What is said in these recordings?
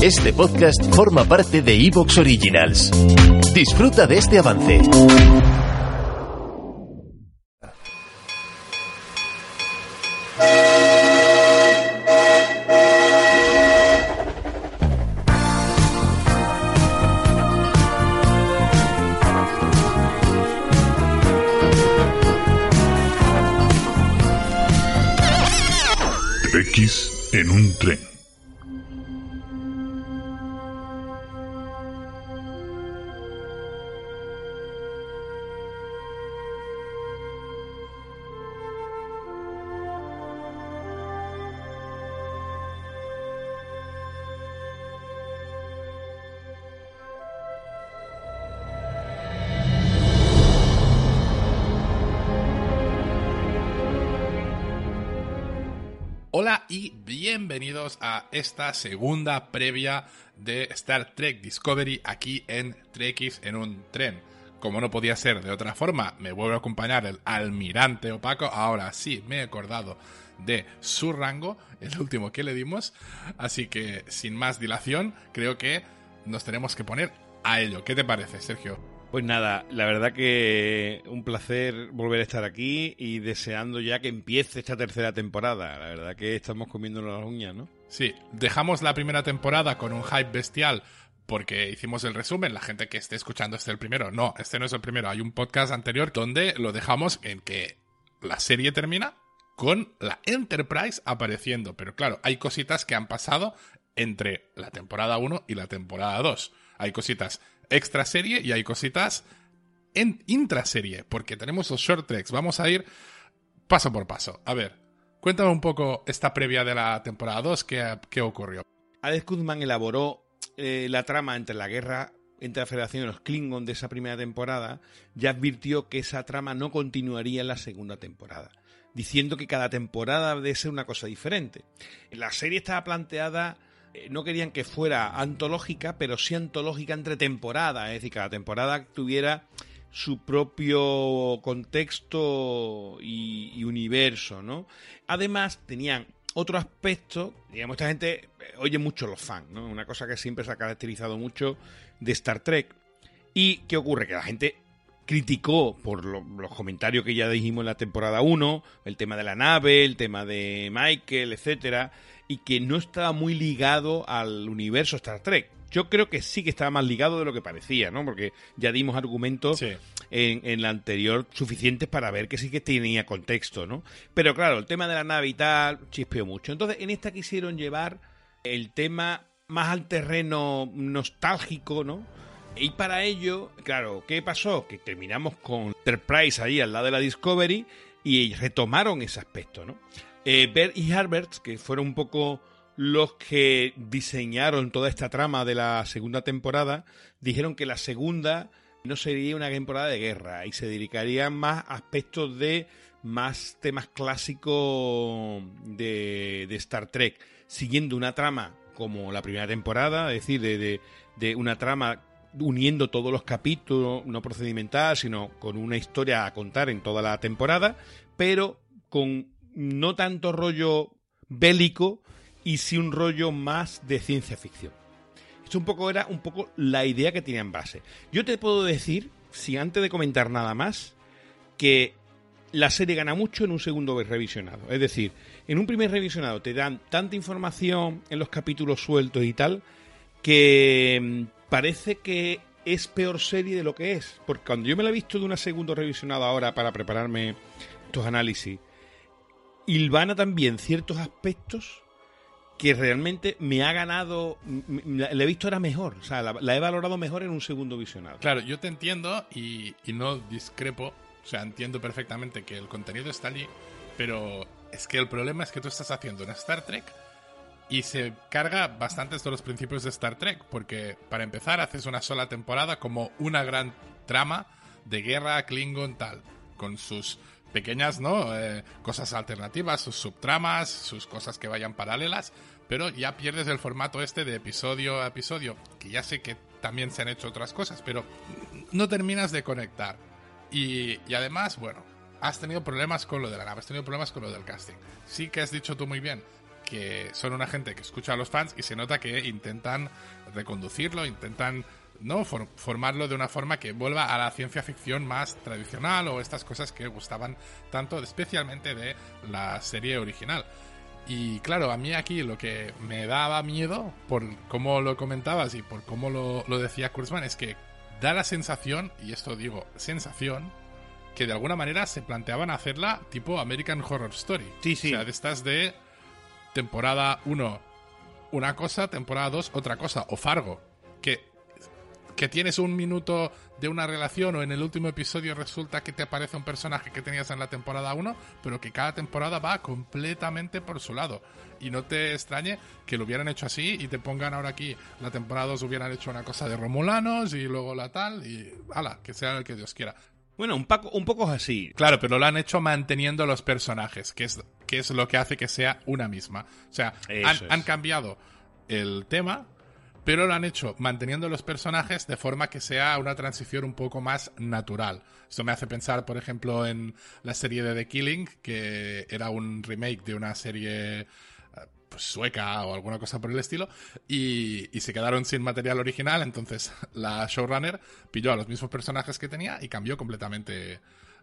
Este podcast forma parte de Evox Originals. Disfruta de este avance. En un tren. Hola y bienvenidos a esta segunda previa de Star Trek Discovery aquí en Trekkies en un tren. Como no podía ser de otra forma, me vuelve a acompañar el almirante opaco. Ahora sí, me he acordado de su rango, el último que le dimos. Así que, sin más dilación, creo que nos tenemos que poner a ello. ¿Qué te parece, Sergio? Pues nada, la verdad que un placer volver a estar aquí y deseando ya que empiece esta tercera temporada. La verdad que estamos comiendo las uñas, ¿no? Sí, dejamos la primera temporada con un hype bestial porque hicimos el resumen, la gente que esté escuchando este es el primero. No, este no es el primero. Hay un podcast anterior donde lo dejamos en que la serie termina con la Enterprise apareciendo. Pero claro, hay cositas que han pasado entre la temporada 1 y la temporada 2. Hay cositas extra serie y hay cositas en intraserie, porque tenemos los short treks. Vamos a ir paso por paso. A ver, cuéntame un poco esta previa de la temporada 2, ¿qué, qué ocurrió? Alex Kuzman elaboró eh, la trama entre la guerra entre la Federación y los Klingon de esa primera temporada, ya advirtió que esa trama no continuaría en la segunda temporada, diciendo que cada temporada debe ser una cosa diferente. La serie estaba planteada no querían que fuera antológica, pero sí antológica entre temporadas, es decir, cada temporada tuviera su propio contexto y, y, universo, ¿no? Además, tenían otro aspecto, digamos, esta gente oye mucho los fans, ¿no? Una cosa que siempre se ha caracterizado mucho de Star Trek. ¿Y qué ocurre? Que la gente criticó por lo, los comentarios que ya dijimos en la temporada 1, el tema de la nave, el tema de Michael, etcétera, y que no estaba muy ligado al universo Star Trek. Yo creo que sí que estaba más ligado de lo que parecía, ¿no? Porque ya dimos argumentos Sí. en, en la anterior suficientes para ver que sí que tenía contexto, ¿no? Pero claro, el tema de la nave y tal chispeó mucho. Entonces, en esta quisieron llevar el tema más al terreno nostálgico, ¿no? Y para ello, claro, ¿qué pasó? Que terminamos con Enterprise ahí al lado de la Discovery y retomaron ese aspecto, ¿no? Eh, Bert y Herbert, que fueron un poco los que diseñaron toda esta trama de la segunda temporada, dijeron que la segunda no sería una temporada de guerra y se dedicarían más a aspectos de más temas clásicos de, de Star Trek, siguiendo una trama como la primera temporada, es decir, de, de, de una trama uniendo todos los capítulos, no procedimental, sino con una historia a contar en toda la temporada, pero con no tanto rollo bélico y sí un rollo más de ciencia ficción. Esto un poco era un poco la idea que tenía en base. Yo te puedo decir, si antes de comentar nada más, que la serie gana mucho en un segundo revisionado. Es decir, en un primer revisionado te dan tanta información en los capítulos sueltos y tal, que mm, parece que es peor serie de lo que es. Porque cuando yo me la he visto de una segundo revisionado ahora para prepararme estos análisis, hilvana también ciertos aspectos que realmente me ha ganado, la he visto ahora mejor, o sea, la, la, he valorado mejor en un segundo visionado. Claro, yo te entiendo y, y, no discrepo, o sea, entiendo perfectamente que el contenido está allí, pero es que el problema es que tú estás haciendo una Star Trek y se carga bastantes de los principios de Star Trek, porque para empezar haces una sola temporada como una gran trama de guerra Klingon tal, con sus pequeñas, ¿no? Eh, cosas alternativas, sus subtramas, sus cosas que vayan paralelas, pero ya pierdes el formato este de episodio a episodio, que ya sé que también se han hecho otras cosas, pero no terminas de conectar. Y, y además, bueno, has tenido problemas con lo de la nave, has tenido problemas con lo del casting. Sí que has dicho tú muy bien que son una gente que escucha a los fans y se nota que intentan reconducirlo, intentan no formarlo de una forma que vuelva a la ciencia ficción más tradicional o estas cosas que gustaban tanto, especialmente de la serie original. Y claro, a mí aquí lo que me daba miedo, por cómo lo comentabas y por cómo lo, lo decía Kurzman, es que da la sensación, y esto digo, sensación, que de alguna manera se planteaban hacerla tipo American Horror Story. Sí, sí. O sea, de estas de temporada 1 una cosa, temporada 2 otra cosa, o Fargo, que, que tienes un minuto de una relación o en el último episodio resulta que te aparece un personaje que tenías en la temporada 1, pero que cada temporada va completamente por su lado. Y no te extrañe que lo hubieran hecho así y te pongan ahora aquí la temporada 2 hubieran hecho una cosa de Romulanos y luego la tal y ala, que sea el que Dios quiera. Bueno, un poco, un poco así. Claro, pero lo han hecho manteniendo los personajes, que es, que es lo que hace que sea una misma. O sea, han, han, cambiado el tema, pero lo han hecho manteniendo los personajes de forma que sea una transición un poco más natural. Esto me hace pensar, por ejemplo, en la serie de The Killing, que era un remake de una serie pues, sueca o alguna cosa por el estilo, y, se quedaron sin material original, entonces la showrunner pilló a los mismos personajes que tenía y cambió completamente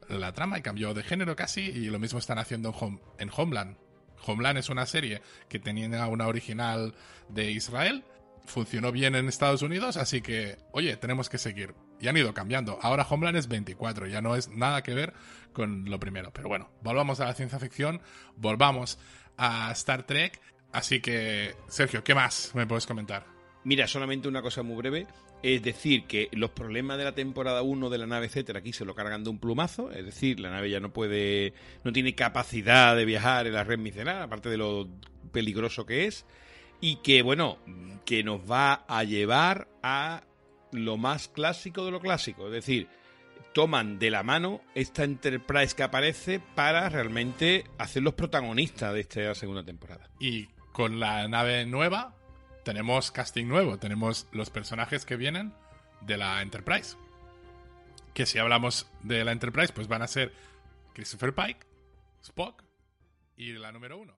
la trama y cambió de género casi, y lo mismo están haciendo en, en Homeland. Homeland es una serie que tenía una original de Israel, funcionó bien en Estados Unidos, así que, oye, tenemos que seguir. Y han ido cambiando. Ahora Homeland es 24, ya no es nada que ver con lo primero. Pero bueno, volvamos a la ciencia ficción, volvamos a Star Trek Así que, Sergio, ¿qué más me puedes comentar? Mira, solamente una cosa muy breve. Es decir, que los problemas de la temporada 1 de la nave, etcétera, aquí se lo cargan de un plumazo. Es decir, la nave ya no puede, no tiene capacidad de viajar en la red micelar, aparte de lo peligroso que es. Y que, bueno, que nos va a llevar a lo más clásico de lo clásico. Es decir, toman de la mano esta Enterprise que aparece para realmente hacerlos protagonistas de esta segunda temporada. Y con la nave nueva tenemos casting nuevo, tenemos los personajes que vienen de la Enterprise. Que si hablamos de la Enterprise, pues van a ser Christopher Pike, Spock y la número uno.